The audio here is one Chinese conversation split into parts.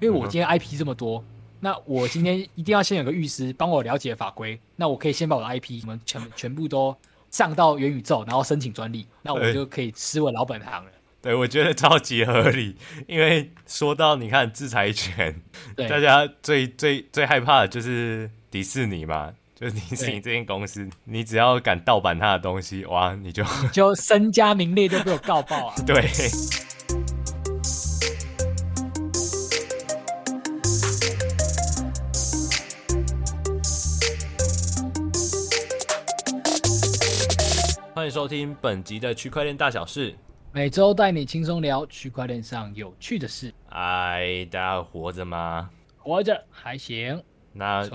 因为我今天 IP 这么多，那我今天一定要先有个律师帮我了解法规，那我可以先把我的 IP 什么全全部都上到元宇宙，然后申请专利，那我就可以吃我老本行了。对，我觉得超级合理，因为说到你看制裁权，大家最最最害怕的就是迪士尼嘛，就是迪士尼这间公司，你只要敢盗版他的东西，哇，你就你就身家名裂就被我告爆啊！对。欢迎收听本集的区块链大小事。每周带你轻松聊区块链上有趣的事。哎，大家活着吗？活着还行。那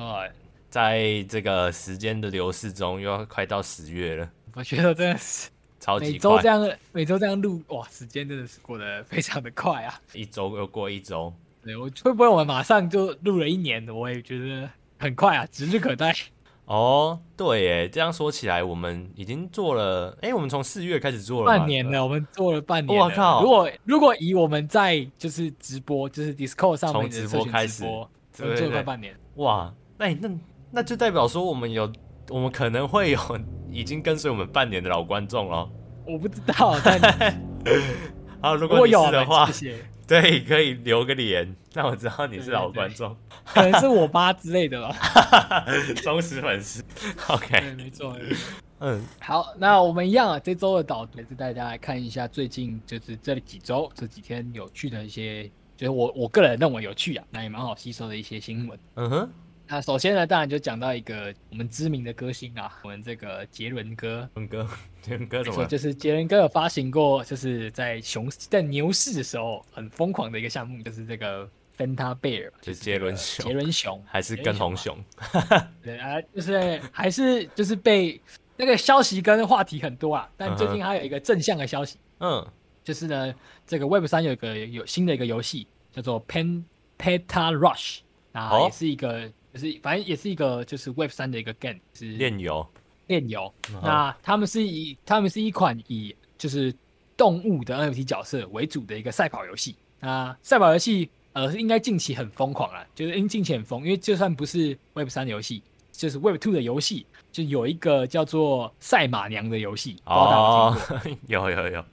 在这个时间的流逝中，又要快到十月了。我觉得真的是超级快。每周这样，每周这样录，哇，时间真的是过得非常的快啊！一周又过一周。对，我会不会我们马上就录了一年？我也觉得很快啊，指日可待。哦，对耶，这样说起来，我们已经做了，哎，我们从四月开始做了半年了，我们做了半年。我靠！如果如果以我们在就是直播，就是 Discord 上面直播开始，对对对，做了快半年。哇，那那那就代表说我们有，我们可能会有 已经跟随我们半年的老观众了。我不知道，但 好，如果有的话，谢谢。对，可以留个言，让我知道你是老观众，可能是我妈之类的吧，忠实粉丝。OK，对，没错。嗯，好，那我们一样啊，这周的导读也是带大家来看一下最近就是这几周这几天有趣的一些，就是我我个人认为有趣啊，那也蛮好吸收的一些新闻。嗯哼。那首先呢，当然就讲到一个我们知名的歌星啊，我们这个杰伦哥。杰伦哥，杰伦哥怎么？就是杰伦哥有发行过，就是在熊在牛市的时候很疯狂的一个项目，就是这个 Fanta Bear，就是杰伦熊。杰伦熊还是跟红熊？对啊，就是还是就是被那个消息跟话题很多啊，但最近还有一个正向的消息，嗯，就是呢，这个 Web 三有一个有新的一个游戏叫做 Pen Peta Rush，啊，也是一个。就是反正也是一个就是 Web 三的一个 game，是链游，链游。那他们是以他们是一款以就是动物的 NFT 角色为主的一个赛跑游戏。那赛跑游戏呃是应该近期很疯狂了，就是因近期很疯，因为就算不是 Web 三的游戏，就是 Web two 的游戏，就有一个叫做赛马娘的游戏。哦，有有有，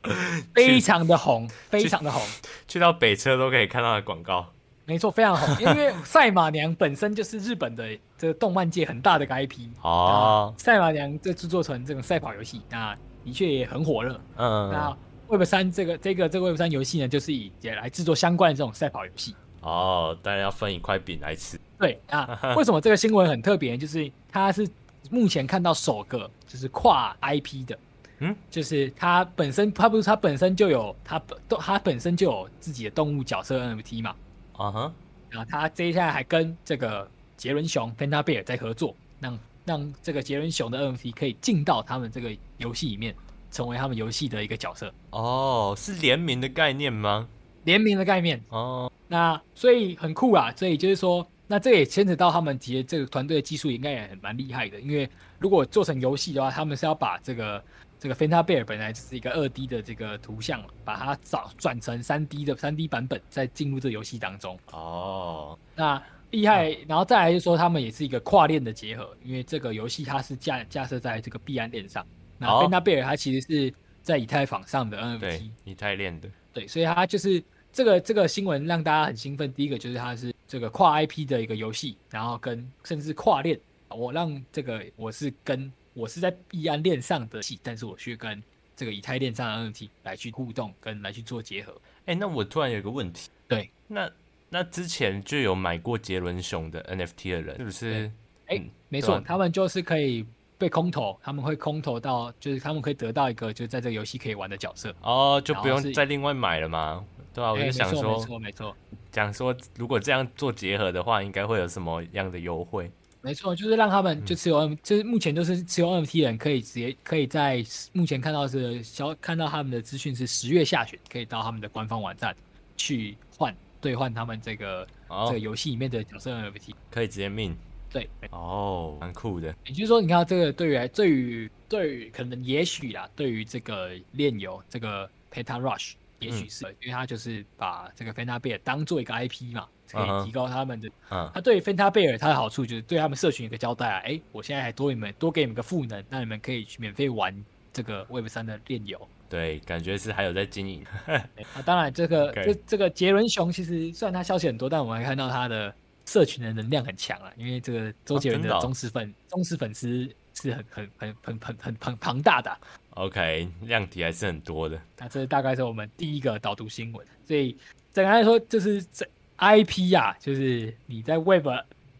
非常的红，非常的红，去到北车都可以看到的广告。没错，非常红，因为赛马娘本身就是日本的这个动漫界很大的个 IP 哦。赛马娘这制作成这种赛跑游戏，那的确也很火热。嗯，那 Web 三这个这个这个 Web 三游戏呢，就是以也来制作相关的这种赛跑游戏。哦，当然要分一块饼来吃。对啊，为什么这个新闻很特别？就是它是目前看到首个就是跨 IP 的，嗯，就是它本身它不是它本身就有它本它本身就有自己的动物角色 NFT 嘛。啊哈，uh. 然后他接下来还跟这个杰伦熊 Panda Bear 在合作，让让这个杰伦熊的 NFT 可以进到他们这个游戏里面，成为他们游戏的一个角色。哦，oh, 是联名的概念吗？联名的概念。哦，oh. 那所以很酷啊，所以就是说，那这也牵扯到他们其实这个团队的技术应该也很蛮厉害的，因为如果做成游戏的话，他们是要把这个。这个 Fanta Bear 本来就是一个二 D 的这个图像，把它找转成三 D 的三 D 版本，再进入这个游戏当中。哦，那厉害，然后再来就是说，他们也是一个跨链的结合，因为这个游戏它是架架设在这个币安链上。那 Fanta Bear 它其实是在以太坊上的 NFT，对，以太链的。对，所以它就是这个这个新闻让大家很兴奋。第一个就是它是这个跨 IP 的一个游戏，然后跟甚至跨链，我让这个我是跟。我是在币安链上的戏，但是我去跟这个以太链上的 NFT 来去互动，跟来去做结合。哎、欸，那我突然有一个问题，对，那那之前就有买过杰伦熊的 NFT 的人，是不是？哎、欸，嗯、没错，啊、他们就是可以被空投，他们会空投到，就是他们可以得到一个，就在这个游戏可以玩的角色。哦，就不用再另外买了吗？对啊，我就想说，没错没错，讲说如果这样做结合的话，应该会有什么样的优惠？没错，就是让他们就持有 N，、嗯、就是目前就是持有 NFT 的人可以直接可以在目前看到是小看到他们的资讯是十月下旬可以到他们的官方网站去换兑换他们这个、哦、这个游戏里面的角色 NFT，可以直接 mint。对，哦，蛮酷的。也就是说，你看这个对于对于对于可能也许啦，对于这个炼油这个 Peta Rush 也许是，嗯、因为他就是把这个 Phanta Bear 当做一个 IP 嘛，可以提高他们的。嗯。他对 Phanta Bear 它的好处就是对他们社群一个交代啊，哎、欸，我现在还多你们多给你们个赋能，那你们可以去免费玩这个 Web 三的链游。对，感觉是还有在经营。啊，当然这个.这这个杰伦熊其实虽然他消息很多，但我们还看到他的社群的能量很强啊，因为这个周杰伦的忠实粉、忠实粉丝是很很很很很很很庞大的、啊。OK，量体还是很多的。那这大概是我们第一个导读新闻。所以简单来说，就是这 IP 呀、啊，就是你在 Web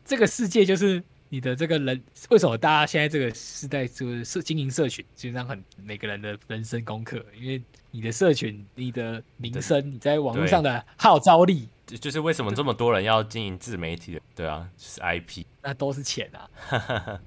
这个世界就是。你的这个人为什么大家现在这个时代就是社经营社群，基本上很每个人的人生功课，因为你的社群、你的名声、你在网络上的号召力，就是为什么这么多人要经营自媒体的？对啊，就是 IP，那都是钱啊。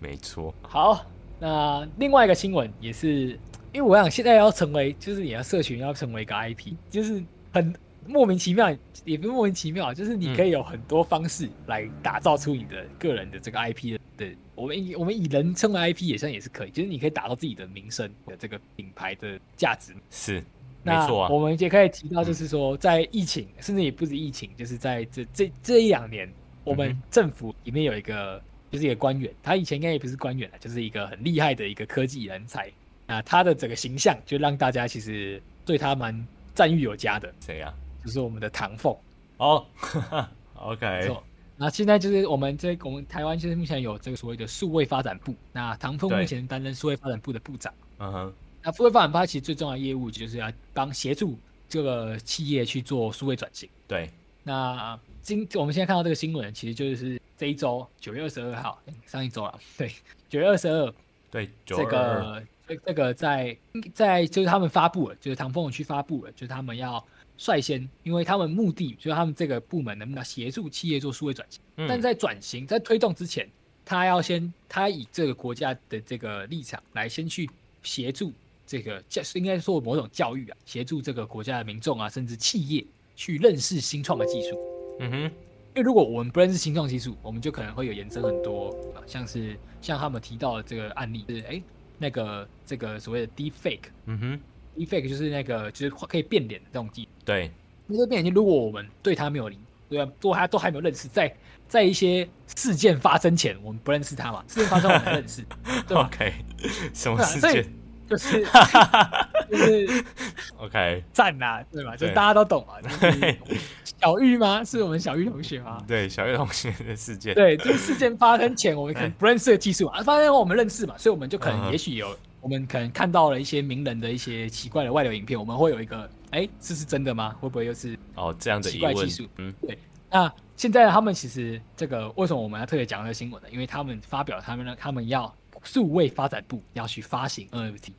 没错。好，那另外一个新闻也是，因为我想现在要成为，就是你的社群要成为一个 IP，就是很。莫名其妙，也不是莫名其妙，就是你可以有很多方式来打造出你的个人的这个 IP 的。对，我们以我们以人称为 IP 也算也是可以，就是你可以打造自己的名声的这个品牌的价值。是，那没错啊。我们也可以提到，就是说在疫情，嗯、甚至也不止疫情，就是在这这这一两年，我们政府里面有一个就是一个官员，他以前应该也不是官员了，就是一个很厉害的一个科技人才。那他的整个形象就让大家其实对他蛮赞誉有加的。谁呀？就是我们的唐凤哦，OK。那现在就是我们这我们台湾现在目前有这个所谓的数位发展部，那唐凤目前担任数位发展部的部长。嗯哼。那数位发展部它其实最重要的业务就是要帮协助这个企业去做数位转型。对。那今我们现在看到这个新闻，其实就是这一周九月二十二号，上一周了。对，九月二十二。对，这个这这个在在就是他们发布了，就是唐凤去发布了，就是他们要。率先，因为他们目的就是他们这个部门能不能协助企业做数位转型，嗯、但在转型在推动之前，他要先他以这个国家的这个立场来先去协助这个教，应该说某种教育啊，协助这个国家的民众啊，甚至企业去认识新创的技术。嗯哼，因为如果我们不认识新创技术，我们就可能会有延伸很多，像是像他们提到的这个案例，是哎那个这个所谓的 deepfake。嗯哼。，deepfake 就是那个，就是可以变脸的这种技术。对，那个变脸，如果我们对他没有理，对啊，都还都还没有认识，在在一些事件发生前，我们不认识他嘛？事件发生我们认识，对吧？OK，什么事件？就是就是 OK 赞呐，对吧？就大家都懂啊。就是小玉吗？是我们小玉同学吗？对，小玉同学的事件。对，这个事件发生前，我们可能不认识的技术嘛，发生后我们认识嘛，所以我们就可能也许有。我们可能看到了一些名人的一些奇怪的外流影片，我们会有一个，哎，这是真的吗？会不会又是哦这样的奇怪技术？嗯，对。那现在他们其实这个为什么我们要特别讲这个新闻呢？因为他们发表他们呢，他们要数位发展部要去发行 NFT。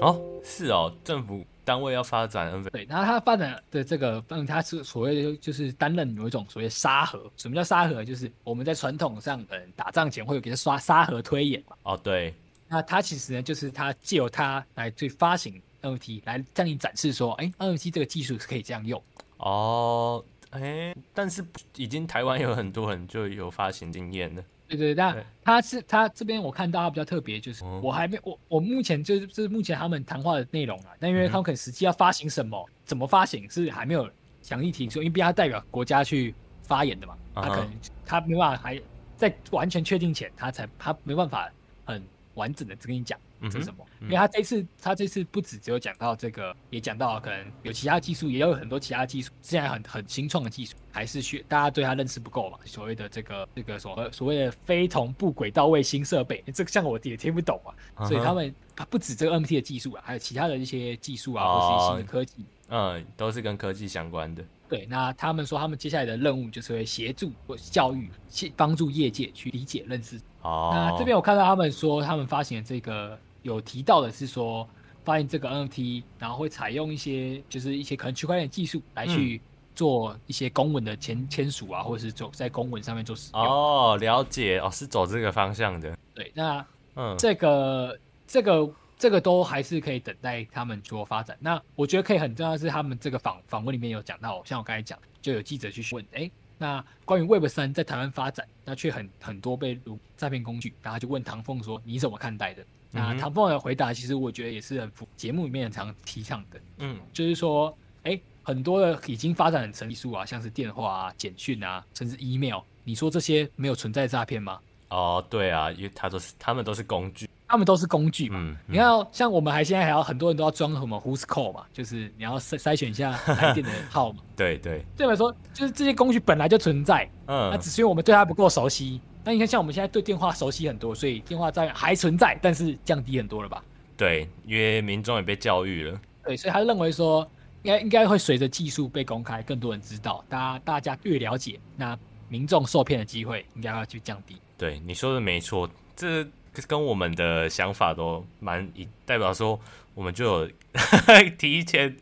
哦，是哦，政府单位要发展 NFT。对，然后他发展的这个，嗯，他是所谓的就是担任有一种所谓沙盒。什么叫沙盒？就是我们在传统上，嗯，打仗前会有给他刷沙盒推演嘛。哦，对。那他其实呢，就是他借由他来去发行 NFT，来向你展示说，哎，NFT 这个技术是可以这样用。哦，哎，但是已经台湾有很多人就有发行经验了。对对对，那他是他这边我看到他比较特别，就是我还没我我目前就是就是目前他们谈话的内容啊，但因为他们可能实际要发行什么，怎么发行是还没有详细提出，因为毕竟他代表国家去发言的嘛，他可能他没办法还在完全确定前，他才他没办法很。完整的只跟你讲这是什么，嗯、因为他这次他这次不止只有讲到这个，也讲到可能有其他技术，也有很多其他技术，现在很很新创的技术，还是学大家对他认识不够嘛？所谓的这个这个所谓所谓的非同步轨道卫星设备，这个像我也听不懂啊。嗯、所以他们他不止这个 NFT 的技术啊，还有其他的一些技术啊，哦、或是一些新的科技，嗯，都是跟科技相关的。对，那他们说他们接下来的任务就是会协助或教育，去帮助业界去理解认识。哦，那这边我看到他们说，他们发行的这个有提到的是说，发现这个 NFT，然后会采用一些就是一些可能区块链技术来去做一些公文的签签署啊，或者是走在公文上面做使用。哦，了解，哦，是走这个方向的。对，那嗯，这个这个。这个都还是可以等待他们做发展。那我觉得可以很重要的是，他们这个访访问里面有讲到，像我刚才讲，就有记者去问，哎，那关于 Web 三在台湾发展，那却很很多被如诈骗工具，然后就问唐凤说，你怎么看待的？那唐凤的回答其实我觉得也是很符节目里面很常提倡的，嗯，就是说哎，很多的已经发展很成熟啊，像是电话啊、简讯啊，甚至 email，你说这些没有存在诈骗吗？哦，对啊，因为他都是他们都是工具，他们都是工具嘛。嗯嗯、你看、哦，像我们还现在还要很多人都要装什么 Who's Call 嘛，就是你要筛筛选一下来电的号码。对 对，对我来说，就是这些工具本来就存在，嗯，那只是因为我们对它不够熟悉。那你看，像我们现在对电话熟悉很多，所以电话诈骗还存在，但是降低很多了吧？对，因为民众也被教育了。对，所以他认为说，应该应该会随着技术被公开，更多人知道，大家大家越了解，那民众受骗的机会应该要去降低。对，你说的没错，这跟我们的想法都蛮一，代表说我们就有 提前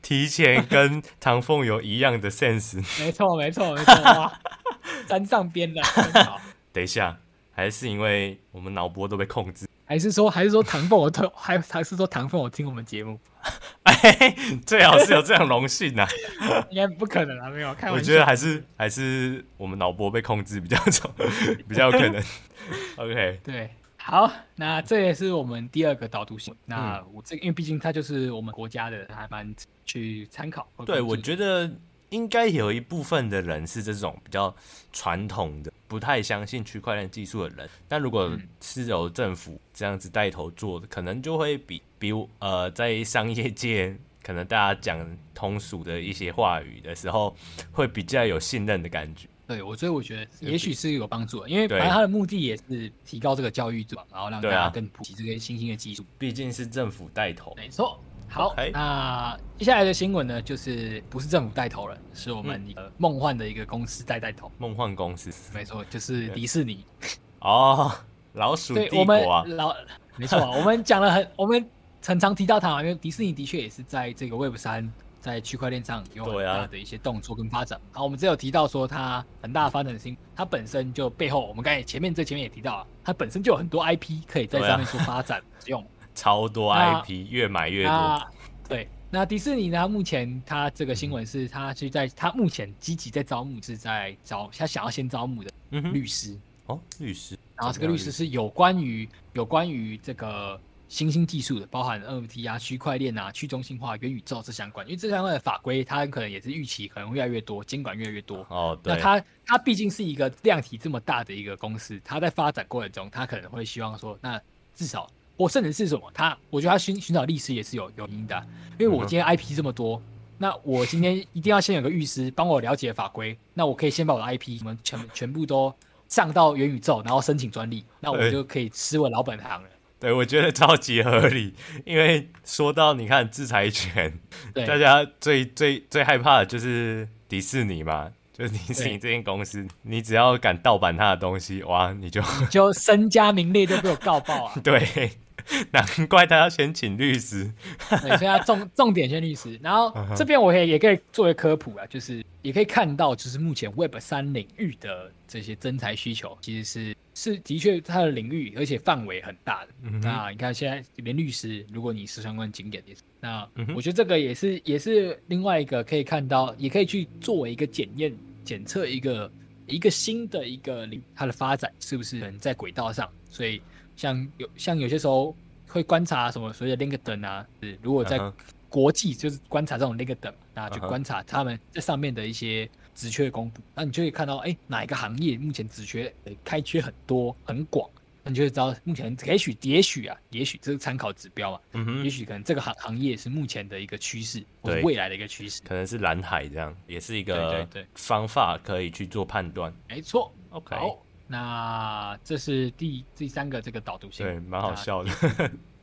提前跟唐凤有一样的 sense。没错，没错，没错。沾上边了。等一下，还是因为我们脑波都被控制？还是说，还是说唐凤我听，还还是说唐凤我听我们节目？哎，最好是有这样荣幸啊！应该不可能啊，没有。看，我觉得还是还是我们脑波被控制比较重，比较有可能。OK，对，好，那这也是我们第二个导读性。那我这个，因为毕竟它就是我们国家的，还蛮去参考。对，我觉得。应该有一部分的人是这种比较传统的，不太相信区块链技术的人。但如果是由政府这样子带头做的，可能就会比比呃，在商业界可能大家讲通俗的一些话语的时候，会比较有信任的感觉。对，我所以我觉得也许是有帮助的，因为反正他的目的也是提高这个教育度，然后让大家更普及这些新兴的技术。毕竟是政府带头，没错。好.那接下来的新闻呢，就是不是政府带头了，是我们一个梦幻的一个公司在带头。梦幻公司，没错，就是迪士尼。哦，老鼠帝国啊，对，我们老，没错，我们讲了很，我们很常提到它，因为迪士尼的确也是在这个 Web 三，在区块链上有很大的一些动作跟发展。啊、好，我们只有提到说它很大的发展性，它本身就背后，我们刚才前面这前面也提到了，它本身就有很多 IP 可以在上面做发展使用。超多 IP，越买越多。对，那迪士尼呢？目前他这个新闻是，他是在他目前积极在招募，是在招他想要先招募的律师哦，律师。然后这个律师是有关于有关于这个新兴技术的，包含 NFT 啊、区块链啊、去中心化、元宇宙这相关。因为这相关的法规，它可能也是预期可能会越来越多，监管越来越多。哦，对。那它它毕竟是一个量体这么大的一个公司，它在发展过程中，它可能会希望说，那至少。我甚至是什么？他，我觉得他寻寻找律师也是有有原因的，因为我今天 IP 这么多，那我今天一定要先有个律师帮我了解法规，那我可以先把我的 IP 什么全全部都上到元宇宙，然后申请专利，那我就可以吃我老本行了。对，我觉得超级合理，因为说到你看制裁权，对大家最最最害怕的就是迪士尼嘛，就是迪士尼这间公司，你只要敢盗版他的东西，哇，你就你就身家名裂都被我告爆啊！对。难怪他要先请律师，对，所以他重重点先律师。然后这边我可以也可以作为科普啊，就是也可以看到，就是目前 Web 三领域的这些增才需求，其实是是的确它的领域，而且范围很大的。嗯、那你看现在连律师，如果你是相关景点也是，那我觉得这个也是也是另外一个可以看到，也可以去作为一个检验检测一个一个新的一个领它的发展是不是能在轨道上，所以。像有像有些时候会观察什么所谓的 LinkedIn 啊，是如果在国际就是观察这种 LinkedIn，那去观察他们在上面的一些职缺公布，那你就会看到，哎，哪一个行业目前职缺开缺很多很广，那你就会知道目前也许也许啊，也许这是参考指标嘛，嗯哼，也许可能这个行行业是目前的一个趋势，或者未来的一个趋势，可能是蓝海这样，也是一个方法可以去做判断，没错，OK。那这是第第三个这个导读性，对，蛮好笑的，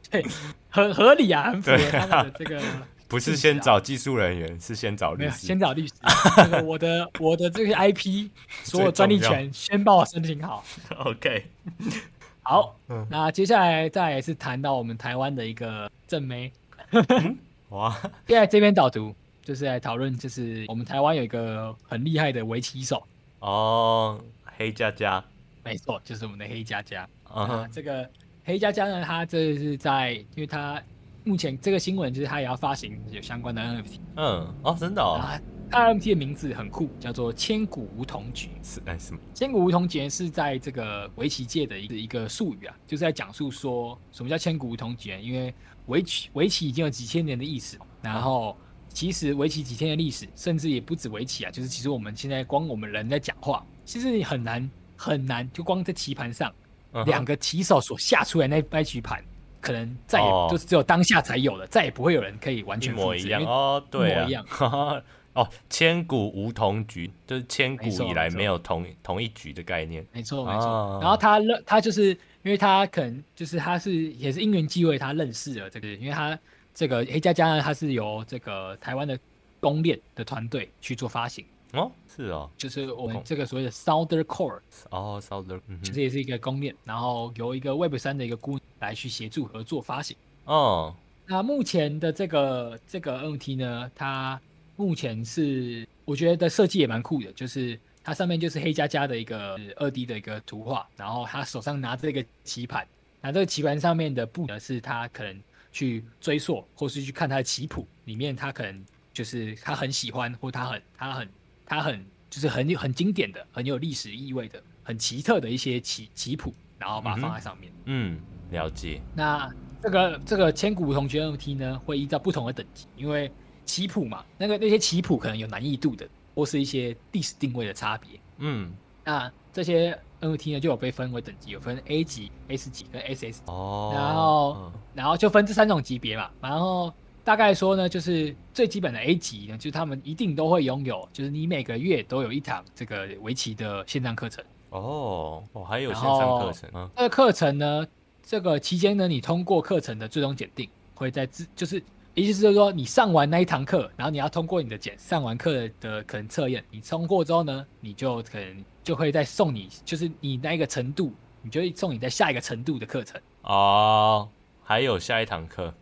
对，很合理啊，很符合他们的这个。不是先找技术人员，是先找律师，先找律师。这个我的 我的这个 IP 所有专利权先帮我申请好。OK，好，那接下来再来是谈到我们台湾的一个正妹。哇，现在这边导读就是来讨论，就是我们台湾有一个很厉害的围棋手哦，黑佳佳。没错，就是我们的黑佳佳。Uh huh. 啊，这个黑加加呢，他这是在，因为他目前这个新闻就是他也要发行有相关的 NFT。嗯，哦，真的哦。他 NFT 的名字很酷，叫做千古梧桐诀。是哎什么？千古梧桐诀是在这个围棋界的一个一个术语啊，就是在讲述说什么叫千古梧桐诀。因为围棋围棋已经有几千年的历史，然后其实围棋几天的历史，甚至也不止围棋啊，就是其实我们现在光我们人在讲话，其实你很难很难，就光在棋盘上，两、uh -huh. 个棋手所下出来那那局盘，可能再也、oh. 就是只有当下才有的，再也不会有人可以完全模一样哦，对啊，一模一样 哦，千古无同局，就是千古以来没有同同一局的概念，没错没错、哦。然后他认他就是因为他可能就是他是也是因缘际会，他认识了这个，因为他。这个黑加加呢，它是由这个台湾的公链的团队去做发行哦，是哦，就是我们这个所谓的 Souder Core 哦，Souder，其实也是一个公链，然后由一个 Web 三的一个姑来去协助合作发行哦。那目前的这个这个 NFT 呢，它目前是我觉得的设计也蛮酷的，就是它上面就是黑加加的一个二 D 的一个图画，然后他手上拿着一个棋盘，那这个棋盘上面的布呢是他可能。去追溯，或是去看他的棋谱里面，他可能就是他很喜欢，或他很他很他很就是很很经典的、很有历史意味的、很奇特的一些棋棋谱，然后把它放在上面。嗯，了解。那这个这个千古同学 NFT 呢，会依照不同的等级，因为棋谱嘛，那个那些棋谱可能有难易度的，或是一些历史定位的差别。嗯，那这些。NFT 呢就有被分为等级，有分 A 级、S 级跟 SS 级哦，然后、嗯、然后就分这三种级别嘛。然后大概说呢，就是最基本的 A 级呢，就是他们一定都会拥有，就是你每个月都有一堂这个围棋的线上课程哦。哦，还有线上课程啊？这个课程呢，这个期间呢，你通过课程的最终检定，会在自就是。意思就是说，你上完那一堂课，然后你要通过你的检，上完课的可能测验，你通过之后呢，你就可能就会再送你，就是你那一个程度，你就会送你在下一个程度的课程哦。还有下一堂课？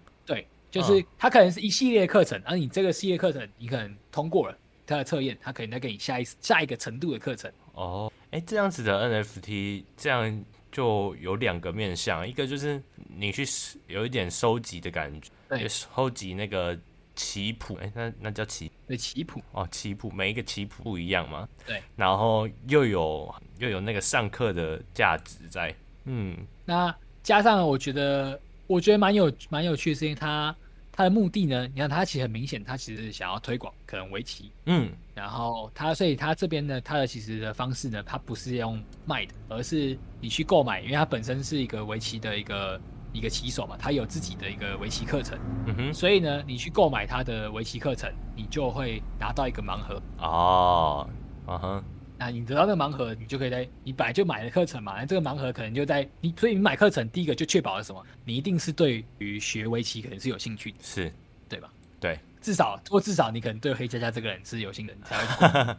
对，就是它可能是一系列课程，而、嗯、你这个系列课程你可能通过了它的测验，它可能再给你下一下一个程度的课程。哦，哎，这样子的 NFT 这样就有两个面向，一个就是你去有一点收集的感觉。对，收集那个棋谱，哎、欸，那那叫棋，对，棋谱。哦，棋谱，每一个棋谱不一样嘛，对，然后又有又有那个上课的价值在，嗯，那加上我觉得，我觉得蛮有蛮有趣的事情，他他的目的呢，你看他其实很明显，他其实是想要推广可能围棋，嗯，然后他所以他这边呢，他的其实的方式呢，他不是用卖的，而是你去购买，因为它本身是一个围棋的一个。一个棋手嘛，他有自己的一个围棋课程，嗯哼，所以呢，你去购买他的围棋课程，你就会拿到一个盲盒。哦，嗯哼，那你得到那个盲盒，你就可以在你本来就买了课程嘛，那这个盲盒可能就在你，所以你买课程第一个就确保了什么？你一定是对于学围棋可能是有兴趣的，是，对吧？对，至少或至少你可能对黑佳佳这个人是有兴趣的，你才会，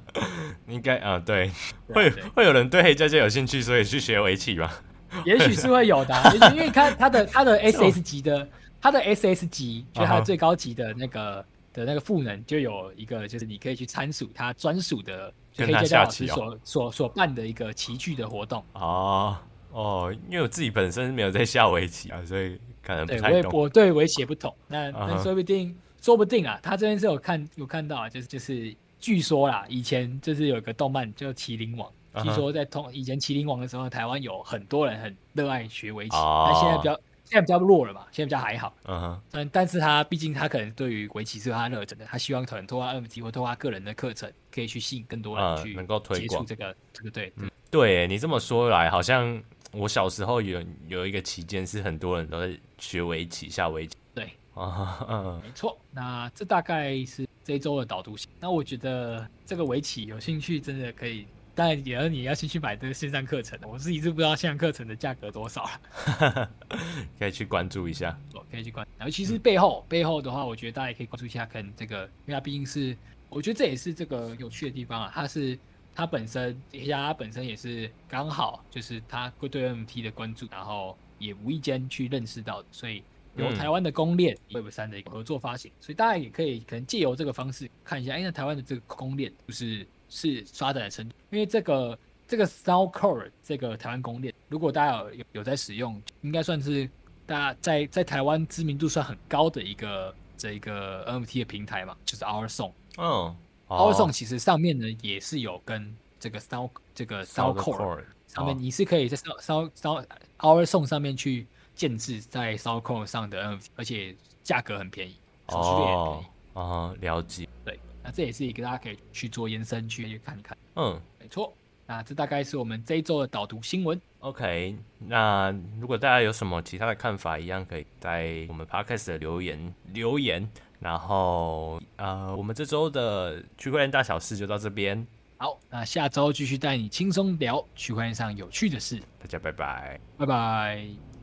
应该啊，对，会会有人对黑佳佳有兴趣，所以去学围棋吧。也许是会有的、啊，因为看他的他的 S S 级的，他的 S S 级就是他最高级的那个、uh. 的那个赋能，就有一个就是你可以去参数他专属的黑嘉嘉老师所所所办的一个棋具的活动。哦哦，因为我自己本身没有在下围棋啊，所以可能不太懂。对，我也我对围棋也不懂，那那、uh. 说不定说不定啊，他这边是有看有看到啊，就是就是据说啦，以前就是有一个动漫叫《麒麟王》。据说在通以前麒麟王的时候，台湾有很多人很热爱学围棋，那、哦、现在比较现在比较弱了嘛，现在比较还好。嗯哼，但但是他毕竟他可能对于围棋是有他热忱的，他希望可能通过 NFT 或通过他个人的课程，可以去吸引更多人去、嗯、能够推广这个这个对。嗯，对你这么说来，好像我小时候有有一个期间是很多人都在学围棋下围棋。对，啊嗯，没错。那这大概是这一周的导读。那我觉得这个围棋有兴趣真的可以。但也要你要先去买这个线上课程，我自己是不知道线上课程的价格多少了，可以去关注一下。我可以去关注。然后其实背后、嗯、背后的话，我觉得大家也可以关注一下，看这个，因为它毕竟是，我觉得这也是这个有趣的地方啊。它是它本身，底下它本身也是刚好就是它会对 NFT 的关注，然后也无意间去认识到的，所以由台湾的公链 Web 三的一个合作发行，所以大家也可以可能借由这个方式看一下，哎，那台湾的这个公链就是。是发展的程度，因为这个这个 SouderCore 这个台湾公链，如果大家有有有在使用，应该算是大家在在台湾知名度算很高的一个这一个 NFT 的平台嘛，就是 OurSong。嗯，OurSong 其实上面呢也是有跟这个 Sou 这个 SouderCore 上面，你是可以在 Sou Sou Sou OurSong 上面去建制在 SouderCore 上的 NFT，而且价格很便宜，手续费也便宜。哦，了解。对，那这也是一个大家可以去做延伸去去看看。嗯，没错。那这大概是我们这一周的导读新闻。OK，那如果大家有什么其他的看法，一样可以在我们 Podcast 的留言留言。然后，呃，我们这周的区块链大小事就到这边。好，那下周继续带你轻松聊区块链上有趣的事。大家拜拜，拜拜。